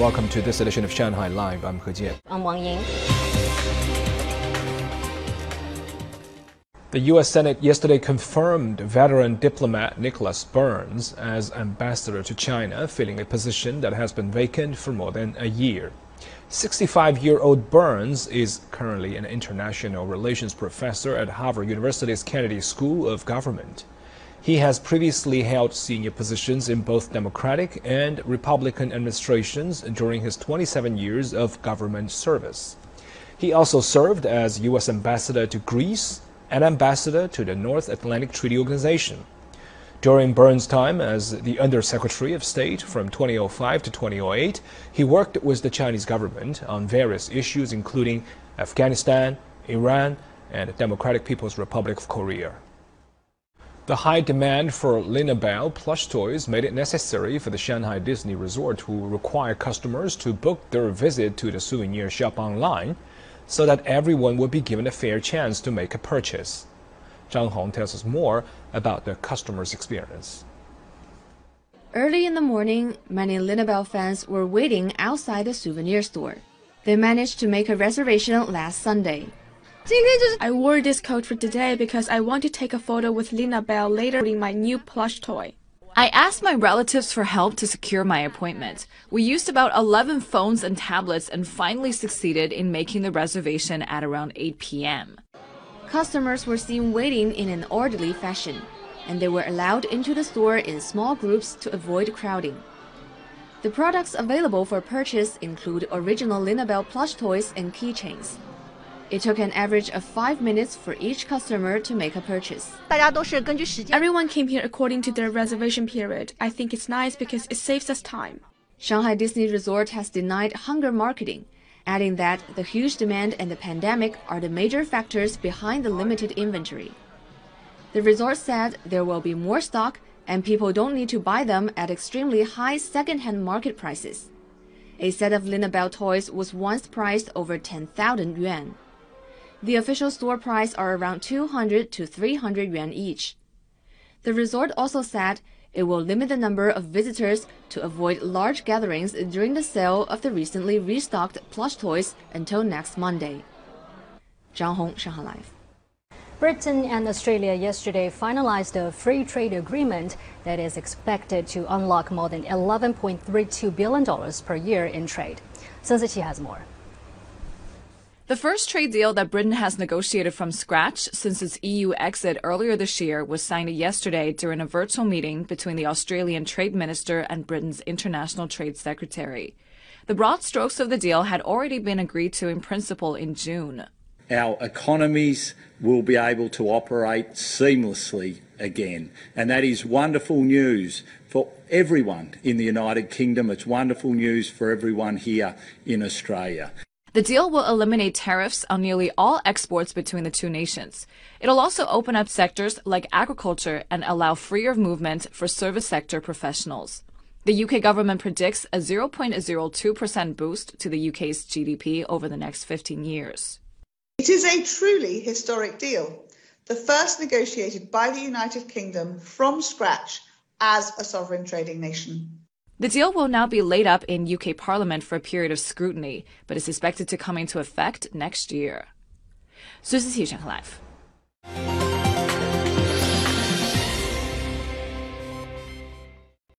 Welcome to this edition of Shanghai Live. I'm He Jian. I'm Wang Ying. The U.S. Senate yesterday confirmed veteran diplomat Nicholas Burns as ambassador to China, filling a position that has been vacant for more than a year. 65 year old Burns is currently an international relations professor at Harvard University's Kennedy School of Government. He has previously held senior positions in both Democratic and Republican administrations during his 27 years of government service. He also served as U.S. ambassador to Greece and ambassador to the North Atlantic Treaty Organization. During Burns' time as the Undersecretary of State from 2005 to 2008, he worked with the Chinese government on various issues including Afghanistan, Iran, and the Democratic People's Republic of Korea. The high demand for Bell plush toys made it necessary for the Shanghai Disney Resort to require customers to book their visit to the souvenir shop online so that everyone would be given a fair chance to make a purchase. Zhang Hong tells us more about the customer's experience. Early in the morning, many Bell fans were waiting outside the souvenir store. They managed to make a reservation last Sunday. I wore this coat for today because I want to take a photo with Lina Bell later in my new plush toy. I asked my relatives for help to secure my appointment. We used about 11 phones and tablets and finally succeeded in making the reservation at around 8 p.m. Customers were seen waiting in an orderly fashion, and they were allowed into the store in small groups to avoid crowding. The products available for purchase include original Bell plush toys and keychains. It took an average of five minutes for each customer to make a purchase. Everyone came here according to their reservation period. I think it's nice because it saves us time. Shanghai Disney Resort has denied hunger marketing, adding that the huge demand and the pandemic are the major factors behind the limited inventory. The resort said there will be more stock and people don't need to buy them at extremely high second-hand market prices. A set of Bell toys was once priced over 10,000 yuan. The official store price are around 200 to 300 yuan each. The resort also said it will limit the number of visitors to avoid large gatherings during the sale of the recently restocked plush toys until next Monday. Zhang Hong, Shanghai Live. Britain and Australia yesterday finalized a free trade agreement that is expected to unlock more than $11.32 billion per year in trade. Sun Siqi has more. The first trade deal that Britain has negotiated from scratch since its EU exit earlier this year was signed yesterday during a virtual meeting between the Australian Trade Minister and Britain's International Trade Secretary. The broad strokes of the deal had already been agreed to in principle in June. Our economies will be able to operate seamlessly again, and that is wonderful news for everyone in the United Kingdom. It's wonderful news for everyone here in Australia. The deal will eliminate tariffs on nearly all exports between the two nations. It'll also open up sectors like agriculture and allow freer movement for service sector professionals. The UK government predicts a 0.02% boost to the UK's GDP over the next 15 years. It is a truly historic deal, the first negotiated by the United Kingdom from scratch as a sovereign trading nation. The deal will now be laid up in UK Parliament for a period of scrutiny, but is expected to come into effect next year. Sun Siqi, Shanghai live。